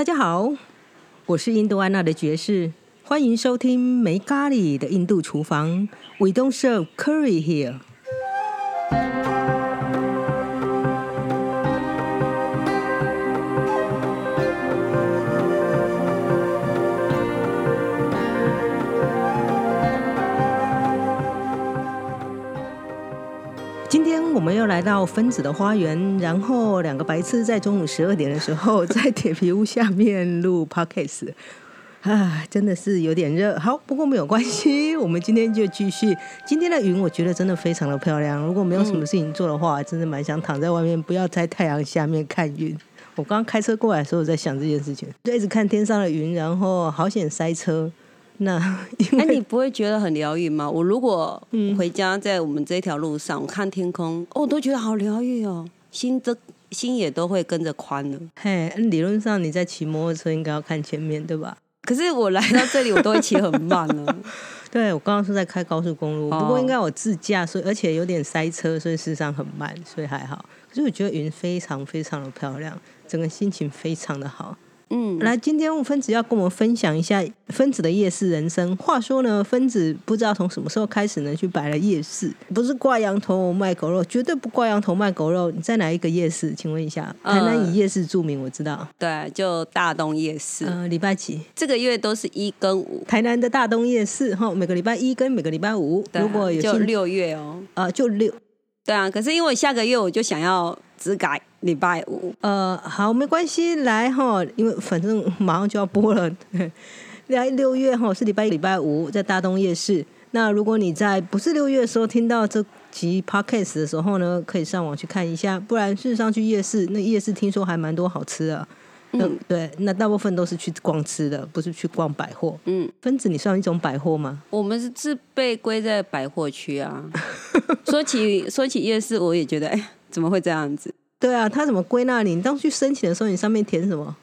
大家好，我是印度安娜的爵士，欢迎收听没咖喱的印度厨房。We don't serve curry here。我们又来到分子的花园，然后两个白痴在中午十二点的时候在铁皮屋下面录 podcast，啊，真的是有点热。好，不过没有关系，我们今天就继续。今天的云我觉得真的非常的漂亮。如果没有什么事情做的话，真的蛮想躺在外面，不要在太阳下面看云。我刚刚开车过来的时候，我在想这件事情，就一直看天上的云，然后好险塞车。那 哎，你不会觉得很疗愈吗？我如果回家在我们这条路上，我看天空，哦，我都觉得好疗愈哦，心都心也都会跟着宽了。嘿，理论上你在骑摩托车应该要看前面，对吧？可是我来到这里，我都会骑很慢了。对，我刚刚是在开高速公路，不过应该我自驾，所以而且有点塞车，所以事实上很慢，所以还好。可是我觉得云非常非常的漂亮，整个心情非常的好。嗯，来，今天分子要跟我们分享一下分子的夜市人生。话说呢，分子不知道从什么时候开始呢，去摆了夜市，不是挂羊头卖狗肉，绝对不挂羊头卖狗肉。你在哪一个夜市？请问一下，台南以夜市著名，我知道。对，就大东夜市。嗯，礼拜几？这个月都是一跟五。台南的大东夜市哈，每个礼拜一跟每个礼拜五。如果有就六月哦。呃，就六。对啊，可是因为下个月我就想要只改。礼拜五，呃，好，没关系，来哈，因为反正马上就要播了。来六月哈是礼拜一、礼拜五在大东夜市。那如果你在不是六月的时候听到这集 podcast 的时候呢，可以上网去看一下。不然事实上去夜市，那夜市听说还蛮多好吃的。嗯，对，那大部分都是去逛吃的，不是去逛百货。嗯，分子，你算一种百货吗？我们是是被归在百货区啊。说起说起夜市，我也觉得，哎，怎么会这样子？对啊，他怎么归纳你？你当去申请的时候，你上面填什么？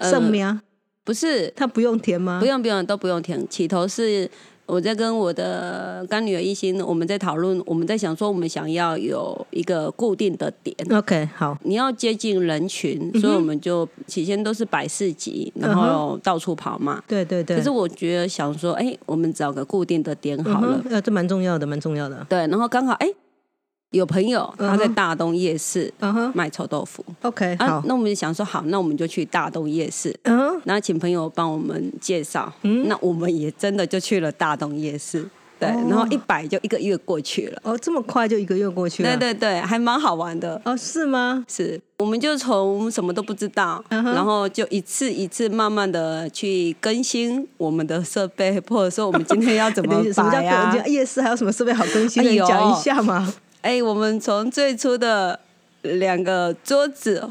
圣名？不是，他不用填吗？不用，不用，都不用填。起头是我在跟我的干女儿一心，我们在讨论，我们在想说，我们想要有一个固定的点。OK，好，你要接近人群，所以我们就起先都是百事集，然后到处跑嘛。对对对。可是我觉得想说，哎，我们找个固定的点好了。呃，这蛮重要的，蛮重要的。对，然后刚好哎。有朋友他在大东夜市卖臭豆腐，OK，好，那我们就想说好，那我们就去大东夜市，嗯，然后请朋友帮我们介绍，嗯，那我们也真的就去了大东夜市，对，然后一百就一个月过去了，哦，这么快就一个月过去了，对对对，还蛮好玩的，哦，是吗？是，我们就从什么都不知道，然后就一次一次慢慢的去更新我们的设备，或者说我们今天要怎 么摆呀？夜市还有什么设备好更新？你讲一下嘛。哎，我们从最初的两个桌子，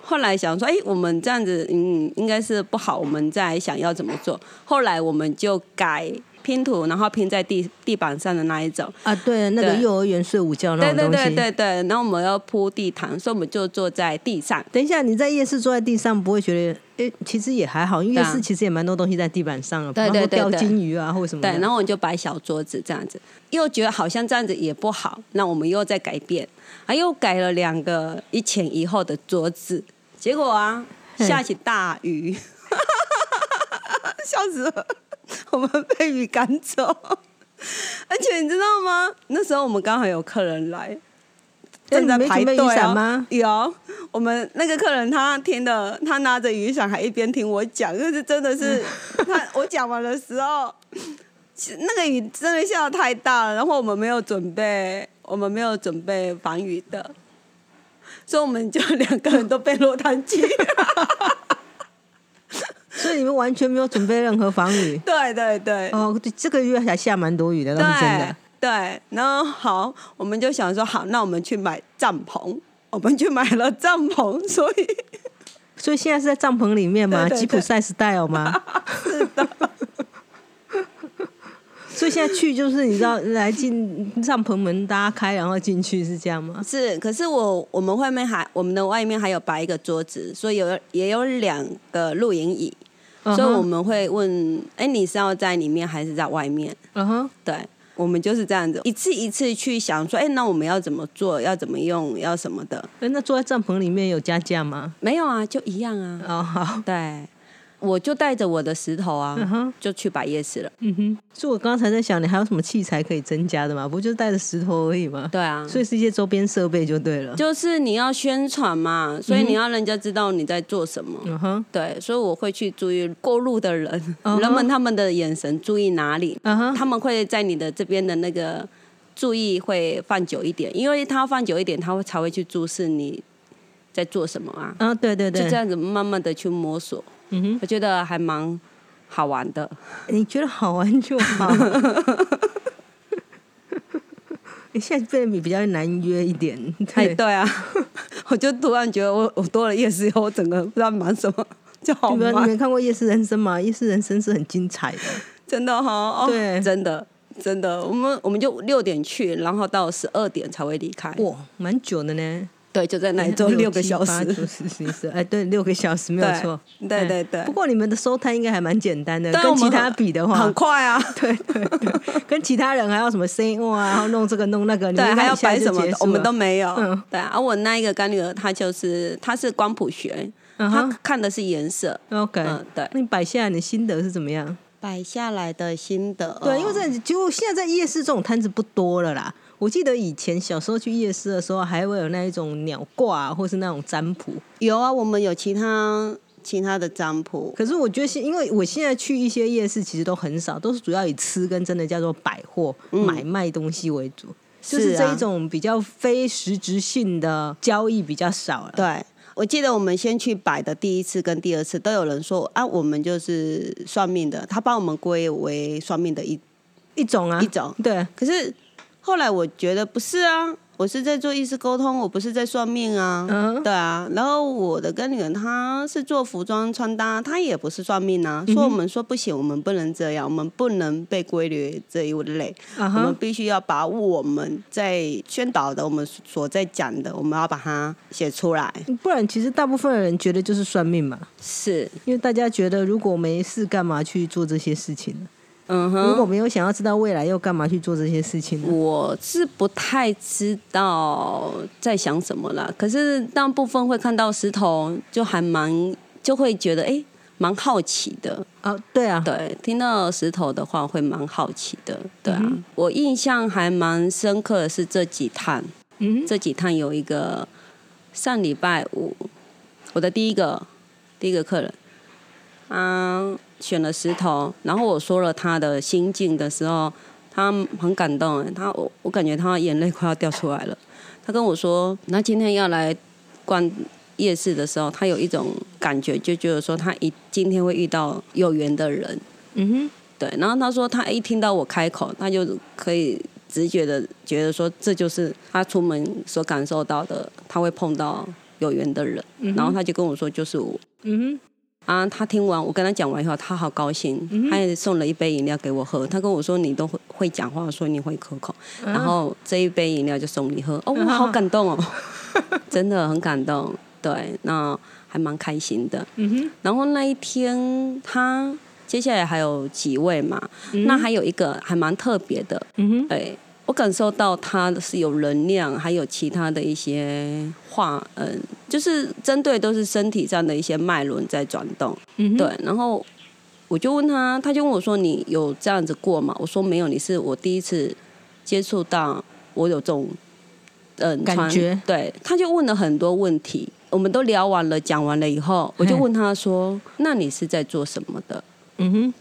后来想说，哎，我们这样子，嗯，应该是不好，我们再想要怎么做？后来我们就改拼图，然后拼在地地板上的那一种。啊，对，那个幼儿园睡午觉那种东西。对对对对对，然后我们要铺地毯，所以我们就坐在地上。等一下，你在夜市坐在地上，不会觉得？诶，其实也还好，因为夜市其实也蛮多东西在地板上了，对对钓金鱼啊或者什么。对，然后我们就摆小桌子这样子，又觉得好像这样子也不好，那我们又在改变，啊，又改了两个一前一后的桌子，结果啊，下起大雨，笑死了，我们被雨赶走，而且你知道吗？那时候我们刚好有客人来。正在排队吗？有，我们那个客人他听的，他拿着雨伞还一边听我讲，就是真的是 他我讲完的时候，那个雨真的下的太大了，然后我们没有准备，我们没有准备防雨的，所以我们就两个人都被落汤鸡。所以你们完全没有准备任何防雨？对对对。哦，这个月还下蛮多雨的，那是真的。对，然后好，我们就想说，好，那我们去买帐篷，我们去买了帐篷，所以，所以现在是在帐篷里面吗？吉普赛 style 吗？是的。所以现在去就是你知道，来进帐篷门大家开，然后进去是这样吗？是，可是我我们外面还我们的外面还有摆一个桌子，所以有也有两个露营椅，所以我们会问，哎，你是要在里面还是在外面？嗯哼，对。我们就是这样子，一次一次去想说，哎，那我们要怎么做，要怎么用，要什么的。哎，那坐在帐篷里面有加价吗？没有啊，就一样啊。哦，好，对。我就带着我的石头啊，就去摆夜市了。嗯哼，所以我刚才在想，你还有什么器材可以增加的吗？不就是带着石头而已吗？对啊，所以是一些周边设备就对了。就是你要宣传嘛，所以你要人家知道你在做什么。嗯哼，对，所以我会去注意过路的人，人们他们的眼神注意哪里，他们会在你的这边的那个注意会放久一点，因为他放久一点，他会才会去注视你在做什么啊。啊，对对对，就这样子慢慢的去摸索。嗯哼，我觉得还蛮好玩的。你觉得好玩就好。你现在变得比较难约一点。哎，对啊，我就突然觉得我我多了夜市以后，我整个不知道忙什么就好玩。你没看过《夜市人生》吗？《夜市人生》是很精彩的，真的哈。对，真的真的，我们我们就六点去，然后到十二点才会离开。哇，蛮久的呢。对，就在那里做六个小时。哎，对，六个小时没有错。对对对。不过你们的收摊应该还蛮简单的，跟其他比的话，很快啊。对 对对，跟其他人还要什么 say 哇，然后弄这个弄那个，对，还要摆什么，我们都没有。嗯，对。而我那一个干女儿，她就是她是光谱学，她看的是颜色。OK，嗯，对。那你摆下来的心得是怎么样？摆下来的心得，对，因为这就现在在夜市这种摊子不多了啦。我记得以前小时候去夜市的时候，还会有那一种鸟挂，或是那种占卜。有啊，我们有其他其他的占卜。可是我觉得现，因为我现在去一些夜市，其实都很少，都是主要以吃跟真的叫做百货买卖东西为主，就是这一种比较非实质性的交易比较少了。对，我记得我们先去摆的第一次跟第二次，都有人说啊，我们就是算命的，他帮我们归为算命的一一种啊，一种对，可是。后来我觉得不是啊，我是在做意识沟通，我不是在算命啊。嗯，对啊。然后我的跟女儿她是做服装穿搭，她也不是算命啊。说我们说不行，我们不能这样，我们不能被归类这一类。我们必须要把我们在宣导的，我们所在讲的，我们要把它写出来。不然，其实大部分的人觉得就是算命嘛。是因为大家觉得如果没事，干嘛去做这些事情呢？嗯哼，如果没有想要知道未来，又干嘛去做这些事情呢？我是不太知道在想什么了。可是大部分会看到石头，就还蛮就会觉得哎，蛮好奇的。哦，对啊，对，听到石头的话会蛮好奇的。对啊，我印象还蛮深刻的是这几趟，嗯，这几趟有一个上礼拜五，我的第一个第一个客人，嗯。选了石头，然后我说了他的心境的时候，他很感动，他我我感觉他眼泪快要掉出来了。他跟我说，那今天要来逛夜市的时候，他有一种感觉，就觉得说他一今天会遇到有缘的人。嗯哼，对。然后他说，他一听到我开口，他就可以直觉的觉得说，这就是他出门所感受到的，他会碰到有缘的人。然后他就跟我说，就是我。嗯哼。啊，他听完我跟他讲完以后，他好高兴，他也送了一杯饮料给我喝。他跟我说：“你都会会讲话，说你会口口，然后这一杯饮料就送你喝。”哦，我好感动哦，真的很感动。对，那还蛮开心的。嗯哼。然后那一天，他接下来还有几位嘛？那还有一个还蛮特别的。嗯。我感受到他是有能量，还有其他的一些话，嗯，就是针对都是身体上的一些脉轮在转动，对。然后我就问他，他就问我说：“你有这样子过吗？”我说：“没有，你是我第一次接触到我有这种嗯感觉。”对，他就问了很多问题，我们都聊完了，讲完了以后，我就问他说：“那你是在做什么的？”嗯哼。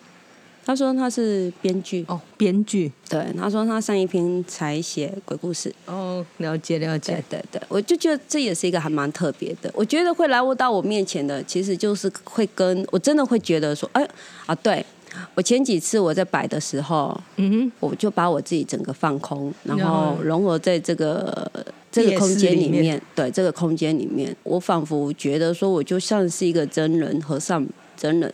他说他是编剧。哦，编剧。对，他说他上一篇才写鬼故事。哦，了解了解，对对对，我就觉得这也是一个还蛮特别的。我觉得会来我到我面前的，其实就是会跟我真的会觉得说，哎啊，对我前几次我在摆的时候，嗯哼，我就把我自己整个放空，然后融合在这个这个空间里面，对这个空间里面，我仿佛觉得说，我就像是一个真人和尚真人。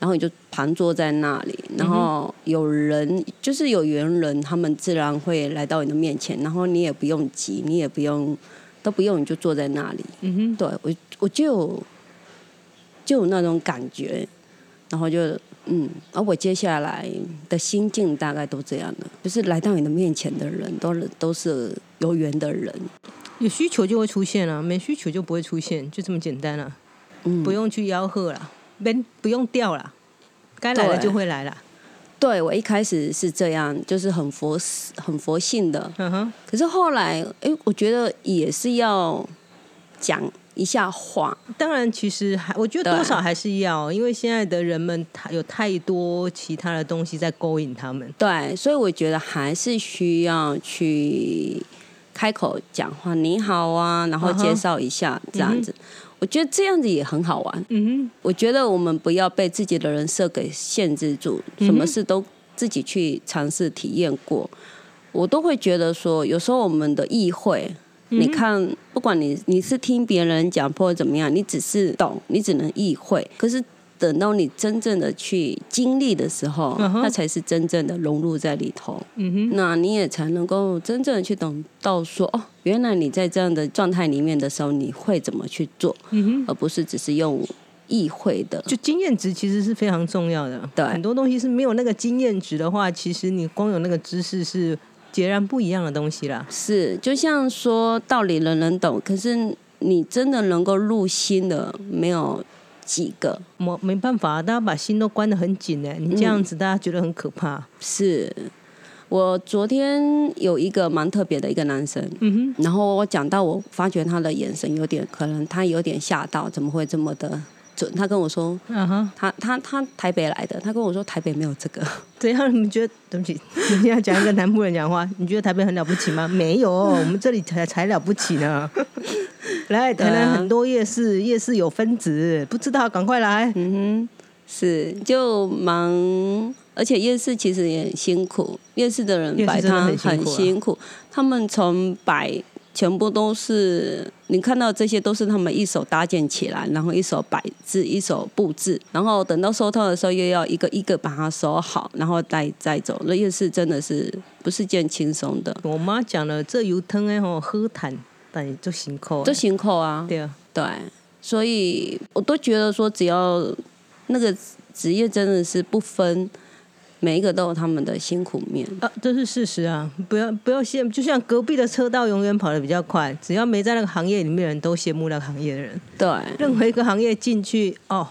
然后你就盘坐在那里，然后有人就是有缘人，他们自然会来到你的面前，然后你也不用急，你也不用都不用，你就坐在那里。嗯哼，对我我就有就有那种感觉，然后就嗯，而我接下来的心境大概都这样的，就是来到你的面前的人都都是有缘的人，有需求就会出现了，没需求就不会出现，就这么简单了，嗯，不用去吆喝了，没不用掉了，该来了就会来了。对我一开始是这样，就是很佛很佛性的，嗯哼。可是后来，哎，我觉得也是要讲一下话。当然，其实还我觉得多少还是要，因为现在的人们他有太多其他的东西在勾引他们。对，所以我觉得还是需要去开口讲话，你好啊，然后介绍一下这样子。我觉得这样子也很好玩。嗯哼，我觉得我们不要被自己的人设给限制住，什么事都自己去尝试体验过。我都会觉得说，有时候我们的意会，你看，不管你你是听别人讲或者怎么样，你只是懂，你只能意会。可是。等到你真正的去经历的时候，那才是真正的融入在里头。嗯哼，那你也才能够真正的去懂到说，哦，原来你在这样的状态里面的时候，你会怎么去做？嗯哼，而不是只是用意会的。就经验值其实是非常重要的。对，很多东西是没有那个经验值的话，其实你光有那个知识是截然不一样的东西啦。是，就像说道理人人懂，可是你真的能够入心的没有。几个，没没办法，大家把心都关得很紧呢。你这样子，大家觉得很可怕。是我昨天有一个蛮特别的一个男生，嗯哼，然后我讲到，我发觉他的眼神有点，可能他有点吓到，怎么会这么的准？他跟我说，嗯哼，他他他台北来的，他跟我说台北没有这个。怎样？你们觉得？对不起，你现在讲一个南部人讲话，你觉得台北很了不起吗？没有，我们这里才才了不起呢。来，台南很多夜市，夜市有分子，不知道赶快来。嗯哼，是就忙，而且夜市其实也很辛苦，夜市的人摆摊很辛苦，他们从摆。全部都是你看到这些都是他们一手搭建起来，然后一手摆置，一手布置，然后等到收摊的时候又要一个一个把它收好，然后再再走。那夜市真的是不是件轻松的。我妈讲了，这油汤哎吼喝谈，但就辛苦，就辛苦啊。对啊，对，所以我都觉得说，只要那个职业真的是不分。每一个都有他们的辛苦面啊，这是事实啊！不要不要羡慕，就像隔壁的车道永远跑得比较快，只要没在那个行业里面的，人都羡慕那个行业的人。对，任何一个行业进去哦。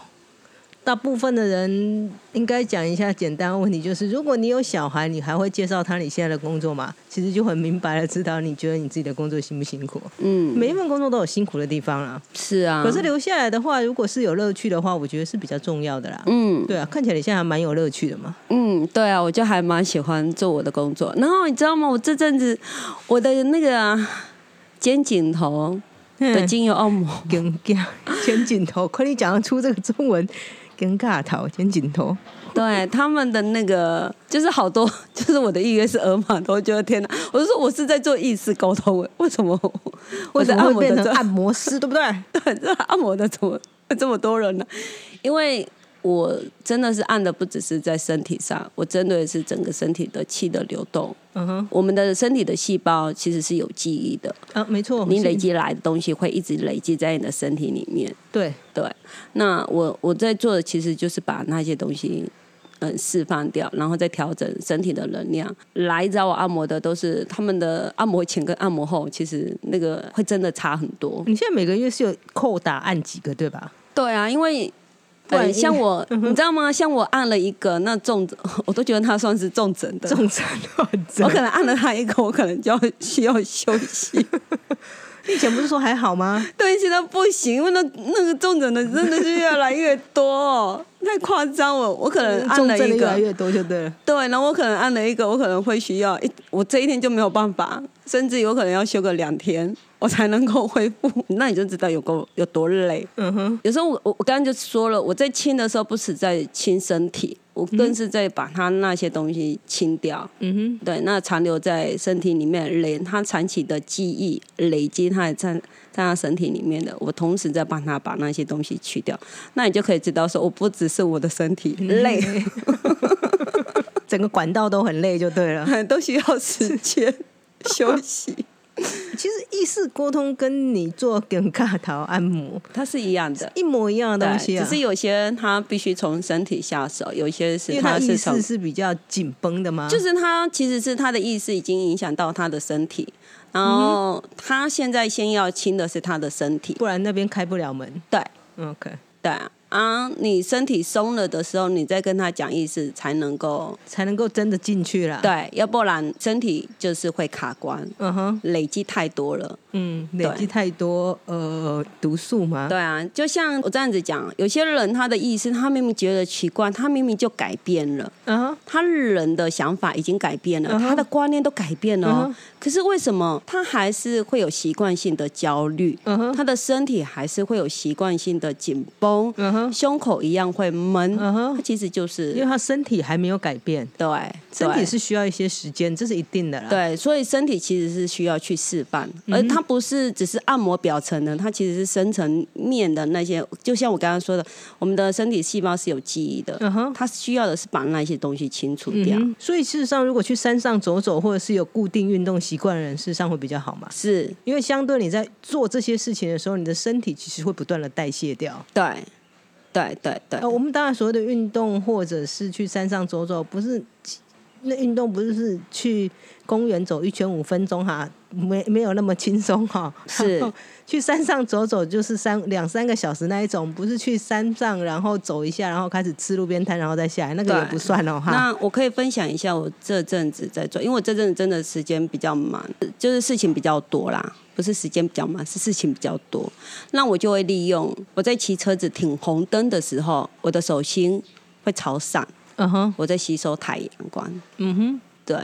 大部分的人应该讲一下简单问题，就是如果你有小孩，你还会介绍他你现在的工作吗？其实就很明白了，知道你觉得你自己的工作辛不辛苦？嗯，每一份工作都有辛苦的地方啊。是啊，可是留下来的话，如果是有乐趣的话，我觉得是比较重要的啦。嗯，对啊，看起来你现在还蛮有乐趣的嘛。嗯，对啊，我就还蛮喜欢做我的工作。然后你知道吗？我这阵子我的那个肩颈头的精油按摩，肩肩颈头，快你讲得出这个中文？尴尬头，肩颈头，对他们的那个就是好多，就是我的预约是额马头，觉得天哪！我就说我是在做意识沟通，为什么？为什么会变成按摩师，对不对？对，这按摩的怎么这么多人呢？因为。我真的是按的不只是在身体上，我针对的是整个身体的气的流动。嗯哼，我们的身体的细胞其实是有记忆的。啊，没错，你累积来的东西会一直累积在你的身体里面。对对，那我我在做的其实就是把那些东西嗯释放掉，然后再调整身体的能量。来找我按摩的都是他们的按摩前跟按摩后，其实那个会真的差很多。你现在每个月是有扣打按几个对吧？对啊，因为。对，像我，你知道吗？像我按了一个那重症，我都觉得他算是重症的。重症，我可能按了他一个，我可能就要需要休息。以前不是说还好吗？对，现在不行，因为那那个重症的真的是越来越多，太夸张了。我可能按了一个，越来越多就对了。对，然后我可能按了一个，我可能会需要一，我这一天就没有办法，甚至有可能要休个两天。我才能够恢复，那你就知道有够有多累。嗯哼，有时候我我我刚刚就说了，我在清的时候不是在清身体，我更是在把它那些东西清掉。嗯哼，对，那残留在身体里面累，它长期的记忆累积，它在在他身体里面的，我同时在帮他把那些东西去掉，那你就可以知道说，我不只是我的身体累，整个管道都很累就对了，都需要时间休息。其实意识沟通跟你做跟卡头按摩，它是一样的，一模一样的东西啊。只是有些人他必须从身体下手，有些是他是从是比较紧绷的吗？就是他其实是他的意识已经影响到他的身体，然后他现在先要清的是他的身体，不然那边开不了门。对，OK，对啊。啊，你身体松了的时候，你再跟他讲意思，才能够才能够真的进去了。对，要不然身体就是会卡关。嗯哼，累积太多了。嗯，累积太多呃毒素嘛。对啊，就像我这样子讲，有些人他的意思，他明明觉得奇怪，他明明就改变了。嗯哼，他人的想法已经改变了，他的观念都改变了。可是为什么他还是会有习惯性的焦虑？嗯哼，他的身体还是会有习惯性的紧绷。胸口一样会闷。嗯哼，他其实就是因为他身体还没有改变。对，身体是需要一些时间，这是一定的啦。对，所以身体其实是需要去示范，而它不是只是按摩表层的，它其实是深层面的那些。就像我刚刚说的，我们的身体细胞是有记忆的。嗯哼，它需要的是把那些东西清除掉。所以事实上，如果去山上走走，或者是有固定运动。习惯的人事实上会比较好嘛？是因为相对你在做这些事情的时候，你的身体其实会不断的代谢掉。对，对，对，对。我们当然所谓的运动，或者是去山上走走，不是那运动，不是是去公园走一圈五分钟哈。没没有那么轻松哈，是去山上走走就是三两三个小时那一种，不是去山上然后走一下，然后开始吃路边摊，然后再下来，那个也不算哦哈。那我可以分享一下我这阵子在做，因为我这阵子真的时间比较忙，就是事情比较多啦，不是时间比较忙，是事情比较多。那我就会利用我在骑车子停红灯的时候，我的手心会朝上，嗯哼，我在吸收太阳光，嗯哼。对，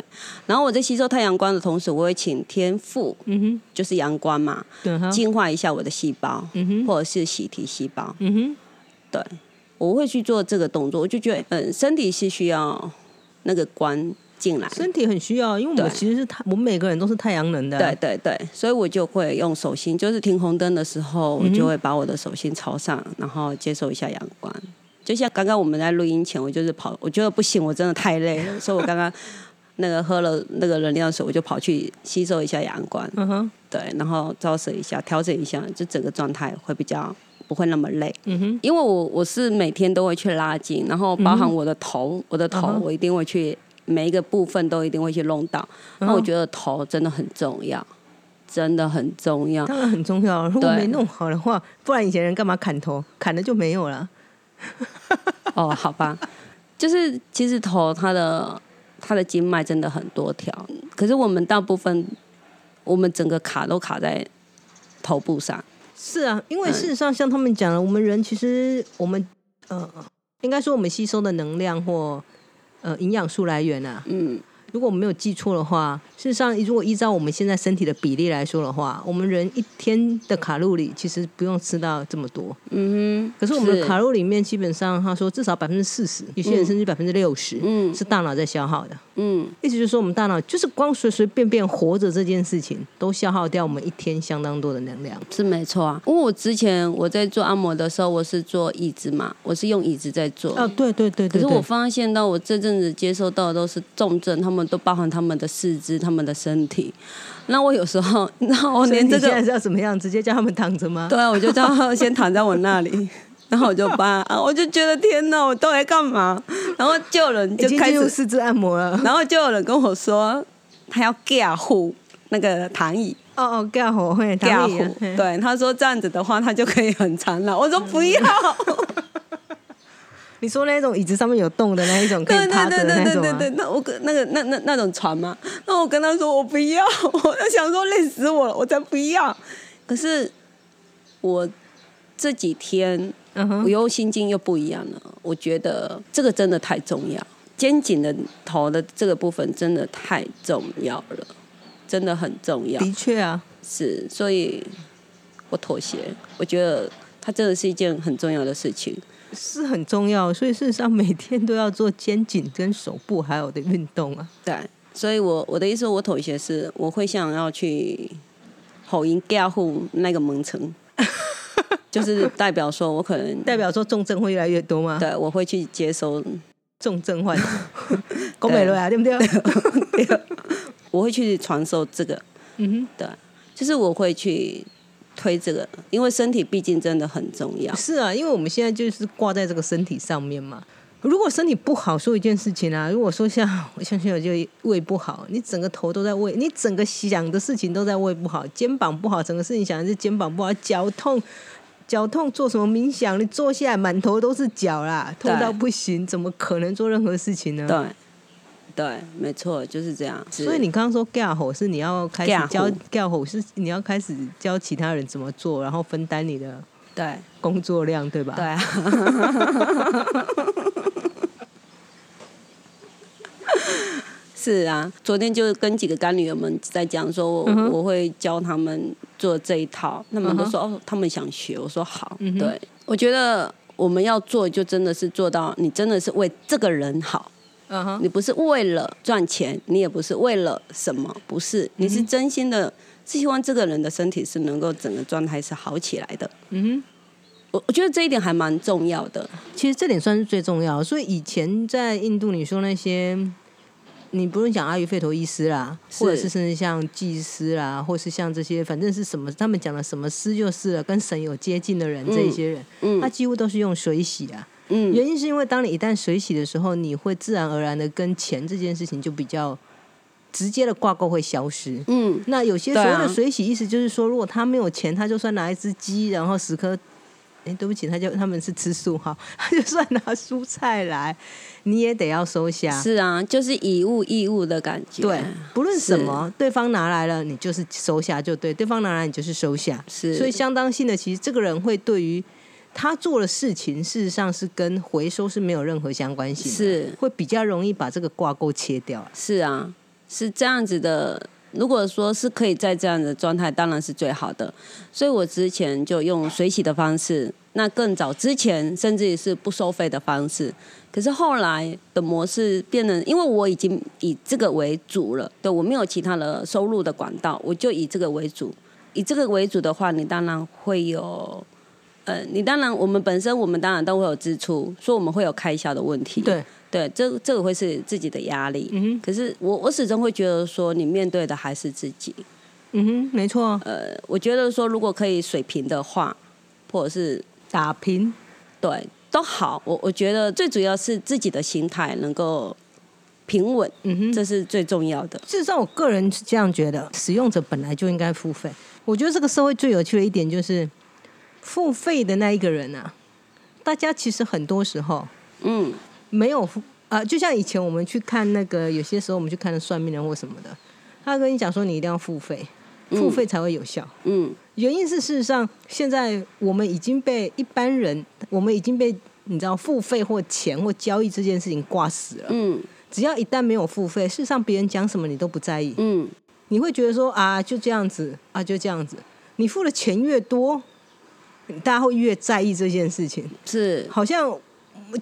然后我在吸收太阳光的同时，我会请天赋，嗯哼，就是阳光嘛，对，净化一下我的细胞，嗯哼，或者是洗涤细胞，嗯哼，对，我会去做这个动作，我就觉得，嗯，身体是需要那个光进来，身体很需要，因为我们其实是太，我们每个人都是太阳能的，对对对，所以我就会用手心，就是停红灯的时候，我就会把我的手心朝上，然后接受一下阳光，就像刚刚我们在录音前，我就是跑，我觉得不行，我真的太累了，所以我刚刚。那个喝了那个能量水，我就跑去吸收一下阳光，嗯哼，对，然后照射一下，调整一下，就整个状态会比较不会那么累，嗯哼，因为我我是每天都会去拉筋，然后包含我的头，我的头我一定会去每一个部分都一定会去弄到，那我觉得头真的很重要，真的很重要，当然很重要，如果没弄好的话，不然以前人干嘛砍头，砍了就没有了，哦，好吧，就是其实头它的。它的经脉真的很多条，可是我们大部分，我们整个卡都卡在头部上。是啊，因为事实上，像他们讲的，我们人其实我们呃，应该说我们吸收的能量或呃营养素来源啊，嗯。如果我没有记错的话，事实上，如果依照我们现在身体的比例来说的话，我们人一天的卡路里其实不用吃到这么多。嗯哼。可是我们的卡路里面基本上，他说至少百分之四十，有些人甚至百分之六十，嗯，是大脑在消耗的。嗯。意思就是说，我们大脑就是光随随便便活着这件事情，都消耗掉我们一天相当多的能量。是没错啊。因为我之前我在做按摩的时候，我是做椅子嘛，我是用椅子在做。哦，对对对对。可是我发现到我这阵子接收到的都是重症，他们。都包含他们的四肢、他们的身体。那我有时候，那我连这个现在是要怎么样？直接叫他们躺着吗？对啊，我就叫他先躺在我那里，然后我就帮啊，我就觉得天哪，我都在干嘛？然后就有人就开始四肢按摩了，然后就有人跟我说，他要架护那个躺椅。哦哦，盖护会盖护，对，他说这样子的话，他就可以很长了。我说不要。你说那种椅子上面有洞的那一种可以趴的那种对，那我跟那个那那那种船吗？那我跟他说我不要，我想说累死我了，我才不要。可是我这几天，我用心境又不一样了。我觉得这个真的太重要，肩颈的头的这个部分真的太重要了，真的很重要。的确啊，是，所以我妥协。我觉得它真的是一件很重要的事情。是很重要，所以事实上每天都要做肩颈跟手部还有的运动啊。对，所以我我的意思，我妥协是，我会想要去吼音加护那个蒙层，就是代表说我可能代表说重症会越来越多吗？对，我会去接收重症患者，宫美瑞啊，对不 对？我会去传授这个，嗯哼，对，就是我会去推这个，因为身体毕竟真的很重要。是啊，因为我们现在就是挂在这个身体上面嘛。如果身体不好，说一件事情啊，如果说像我相信我就胃不好，你整个头都在胃，你整个想的事情都在胃不好，肩膀不好，整个事情想的是肩膀不好，脚痛，脚痛做什么冥想？你坐下来满头都是脚啦，痛到不行，怎么可能做任何事情呢？对。对，没错，就是这样。所以你刚刚说 g a 吼是你要开始教 g a 吼是你要开始教其他人怎么做，然后分担你的对工作量，对吧？对啊。是啊，昨天就跟几个干女儿们在讲，说我我会教他们做这一套，他们都说哦，他们想学。我说好，对，我觉得我们要做，就真的是做到你真的是为这个人好。嗯哼，你不是为了赚钱，你也不是为了什么，不是，你是真心的，是希望这个人的身体是能够整个状态是好起来的。嗯哼，我我觉得这一点还蛮重要的。其实这点算是最重要。所以以前在印度，你说那些，你不用讲阿育吠陀医师啦，或者是甚至像祭司啦，或是像这些，反正是什么，他们讲的什么师就是了，跟神有接近的人，这些人，嗯，他几乎都是用水洗啊。嗯，原因是因为当你一旦水洗的时候，你会自然而然的跟钱这件事情就比较直接的挂钩会消失。嗯，那有些所谓的水洗，意思就是说，如果他没有钱，他就算拿一只鸡，然后十颗，哎，对不起，他就他们是吃素哈，他就算拿蔬菜来，你也得要收下。是啊，就是以物易物的感觉。对，不论什么，对方拿来了，你就是收下就对；对方拿来，你就是收下。是，所以相当性的，其实这个人会对于。他做的事情，事实上是跟回收是没有任何相关性，是会比较容易把这个挂钩切掉。是啊，是这样子的。如果说是可以在这样的状态，当然是最好的。所以我之前就用水洗的方式，那更早之前甚至于是不收费的方式。可是后来的模式变得，因为我已经以这个为主了，对我没有其他的收入的管道，我就以这个为主。以这个为主的话，你当然会有。呃，你当然，我们本身我们当然都会有支出，说我们会有开销的问题。对对，这这个会是自己的压力。嗯哼。可是我我始终会觉得说，你面对的还是自己。嗯哼，没错。呃，我觉得说，如果可以水平的话，或者是打平，对，都好。我我觉得最主要是自己的心态能够平稳。嗯哼，这是最重要的。事实上，我个人是这样觉得，使用者本来就应该付费。我觉得这个社会最有趣的一点就是。付费的那一个人啊，大家其实很多时候，嗯，没有付啊，就像以前我们去看那个，有些时候我们去看算命人或什么的，他跟你讲说你一定要付费，付费才会有效，嗯，原因是事实上现在我们已经被一般人，我们已经被你知道付费或钱或交易这件事情挂死了，嗯，只要一旦没有付费，事实上别人讲什么你都不在意，嗯，你会觉得说啊就这样子啊就这样子，你付的钱越多。大家会越在意这件事情，是好像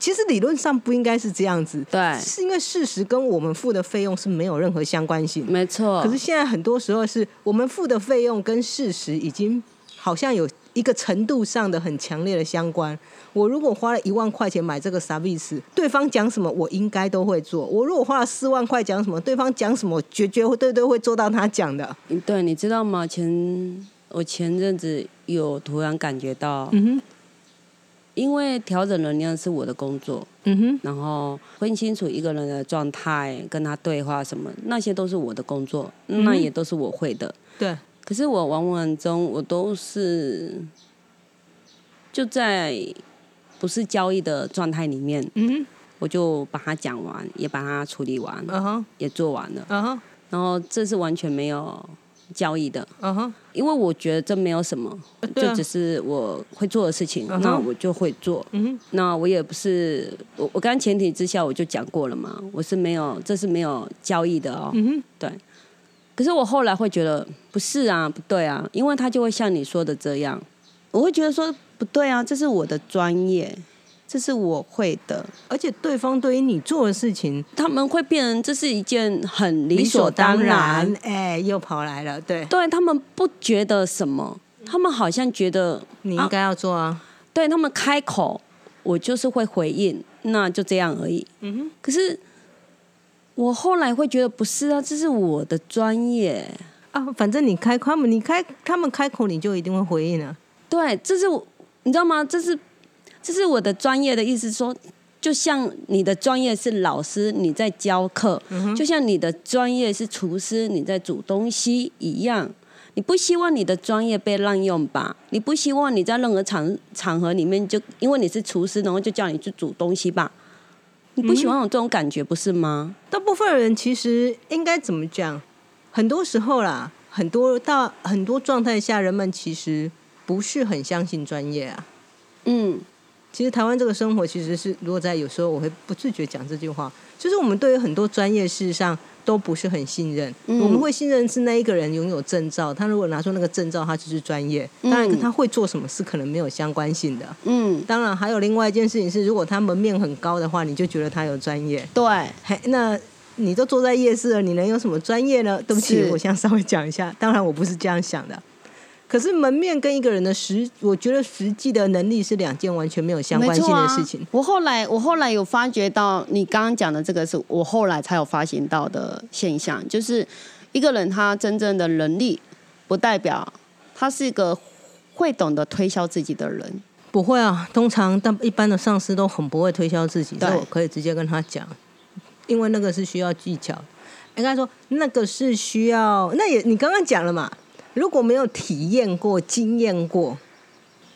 其实理论上不应该是这样子，对，是因为事实跟我们付的费用是没有任何相关性，没错。可是现在很多时候是我们付的费用跟事实已经好像有一个程度上的很强烈的相关。我如果花了一万块钱买这个 service，对方讲什么我应该都会做；我如果花了四万块讲什么，对方讲什么绝绝对对会做到他讲的。对，你知道吗？前我前阵子有突然感觉到，嗯哼，因为调整能量是我的工作，嗯哼，然后分清楚一个人的状态，跟他对话什么，那些都是我的工作，那也都是我会的，对。可是我往往中，我都是就在不是交易的状态里面，嗯哼，我就把它讲完，也把它处理完，嗯哼，也做完了，嗯哼，然后这是完全没有。交易的，嗯哼，因为我觉得这没有什么，就只是我会做的事情，那我就会做，嗯，那我也不是，我我刚前提之下我就讲过了嘛，我是没有，这是没有交易的哦，嗯，对，可是我后来会觉得不是啊，不对啊，因为他就会像你说的这样，我会觉得说不对啊，这是我的专业。这是我会的，而且对方对于你做的事情，他们会变成这是一件很理所当然。哎，又跑来了，对，对他们不觉得什么，他们好像觉得你应该要做啊。对他们开口，我就是会回应，那就这样而已。嗯哼。可是我后来会觉得不是啊，这是我的专业。啊，反正你开他们，你开他们开口，你就一定会回应啊。对，这是我，你知道吗？这是这是我的专业的意思，说就像你的专业是老师，你在教课，就像你的专业是厨师，你在煮东西一样。你不希望你的专业被滥用吧？你不希望你在任何场场合里面就因为你是厨师，然后就叫你去煮东西吧？你不喜欢有这种感觉，不是吗？大部分人其实应该怎么讲？很多时候啦，很多大很多状态下，人们其实不是很相信专业啊。嗯，其实台湾这个生活其实是，如果在有时候我会不自觉讲这句话，就是我们对于很多专业事实上。都不是很信任，我们会信任是那一个人拥有证照，他如果拿出那个证照，他就是专业。当然，跟他会做什么事可能没有相关性的。嗯，当然还有另外一件事情是，如果他门面很高的话，你就觉得他有专业。对，那你都坐在夜市了，你能有什么专业呢？对不起，我想稍微讲一下。当然，我不是这样想的。可是门面跟一个人的实，我觉得实际的能力是两件完全没有相关性的事情。我后来我后来有发觉到，你刚刚讲的这个是我后来才有发现到的现象，就是一个人他真正的能力，不代表他是一个会懂得推销自己的人。不会啊，通常但一般的上司都很不会推销自己，所以我可以直接跟他讲，因为那个是需要技巧。应该说那个是需要，那也你刚刚讲了嘛。如果没有体验过、经验过，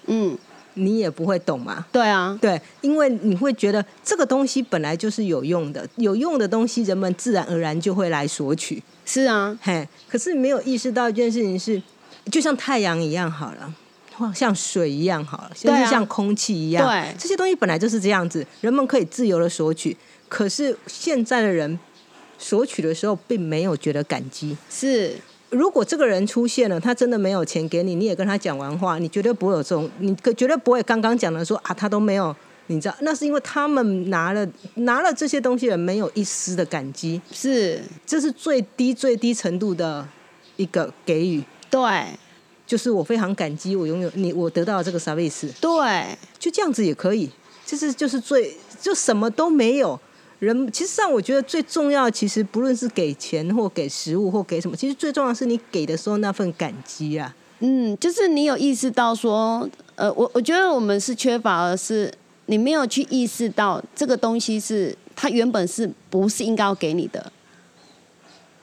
嗯，你也不会懂嘛。对啊，对，因为你会觉得这个东西本来就是有用的，有用的东西人们自然而然就会来索取。是啊，嘿，可是没有意识到一件事情是，就像太阳一样好了，或像水一样好了，甚至像空气一样，对，这些东西本来就是这样子，人们可以自由的索取。可是现在的人索取的时候，并没有觉得感激。是。如果这个人出现了，他真的没有钱给你，你也跟他讲完话，你绝对不会有这种，你绝对不会刚刚讲的说啊，他都没有，你知道，那是因为他们拿了拿了这些东西人没有一丝的感激，是，这是最低最低程度的一个给予，对，就是我非常感激我拥有你，我得到了这个 service，对，就这样子也可以，就是就是最就什么都没有。人其实上，我觉得最重要，其实不论是给钱或给食物或给什么，其实最重要是你给的时候那份感激啊。嗯，就是你有意识到说，呃，我我觉得我们是缺乏的是，你没有去意识到这个东西是它原本是不是应该要给你的，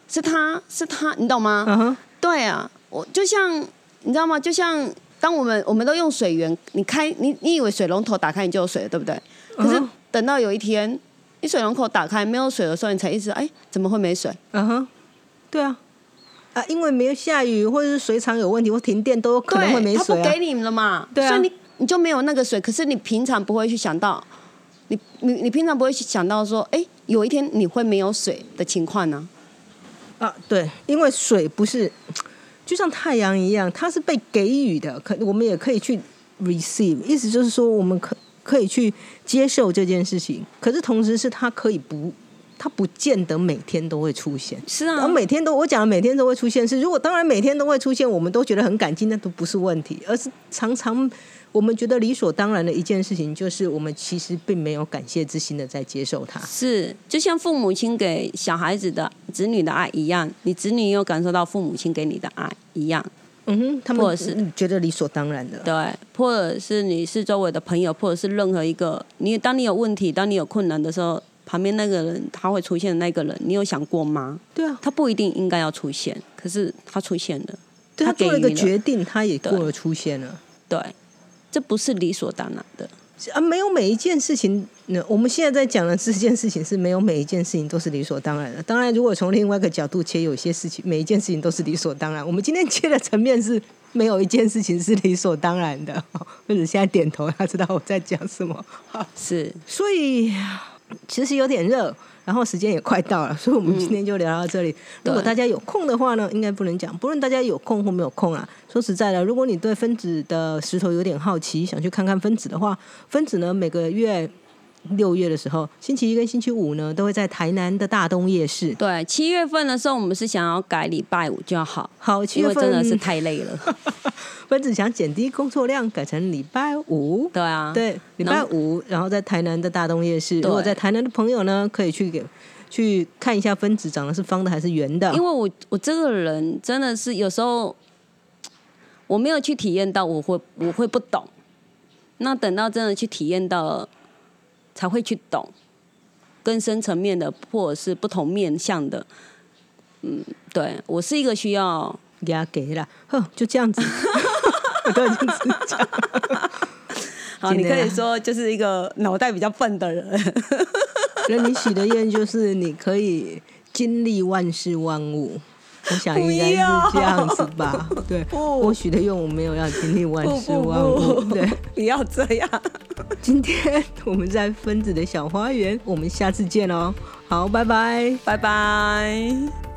是他是他，你懂吗？嗯哼。对啊，我就像你知道吗？就像当我们我们都用水源，你开你你以为水龙头打开你就有水，对不对？可是等到有一天。你水龙头打开没有水的时候，你才意识到，哎，怎么会没水？嗯哼，对啊，啊，因为没有下雨，或者是水厂有问题，或停电，都有可能会没水啊。他不给你们了嘛？对啊，所以你你就没有那个水。可是你平常不会去想到，你你你平常不会去想到说，哎，有一天你会没有水的情况呢？啊，对，因为水不是就像太阳一样，它是被给予的，可我们也可以去 receive，意思就是说，我们可。可以去接受这件事情，可是同时是他可以不，他不见得每天都会出现。是啊，而每天都我讲的每天都会出现是，如果当然每天都会出现，我们都觉得很感激，那都不是问题，而是常常我们觉得理所当然的一件事情，就是我们其实并没有感谢之心的在接受它。是，就像父母亲给小孩子的子女的爱一样，你子女有感受到父母亲给你的爱一样。嗯哼，他们是觉得理所当然的。对，或者是你是周围的朋友，或者是任何一个你，当你有问题，当你有困难的时候，旁边那个人他会出现的那个人，你有想过吗？对啊，他不一定应该要出现，可是他出现了，他做了一个决定，他也过了出现了。对，这不是理所当然的。啊，没有每一件事情。那我们现在在讲的这件事情是没有每一件事情都是理所当然的。当然，如果从另外一个角度切，有些事情每一件事情都是理所当然。我们今天切的层面是没有一件事情是理所当然的。或者现在点头，他知道我在讲什么。是，所以其实有点热。然后时间也快到了，所以我们今天就聊到这里。如果大家有空的话呢，应该不能讲。不论大家有空或没有空啊，说实在的，如果你对分子的石头有点好奇，想去看看分子的话，分子呢每个月。六月的时候，星期一跟星期五呢，都会在台南的大东夜市。对，七月份的时候，我们是想要改礼拜五就好。好，七月份真的是太累了。分子想减低工作量，改成礼拜五。对啊，对，礼拜五，然后在台南的大东夜市。如果在台南的朋友呢，可以去给。去看一下分子长得是方的还是圆的。因为我我这个人真的是有时候我没有去体验到，我会我会不懂。那等到真的去体验到，才会去懂更深层面的，或者是不同面向的。嗯，对我是一个需要给他给了，哼，就这样子，我都已经讲。好，你可以说就是一个脑袋比较笨的人。那你许的愿就是你可以经历万事万物。我想应该是这样子吧。对，或许的愿我没有要经历万事万物。对，不要这样。今天我们在分子的小花园，我们下次见哦。好，拜拜，拜拜。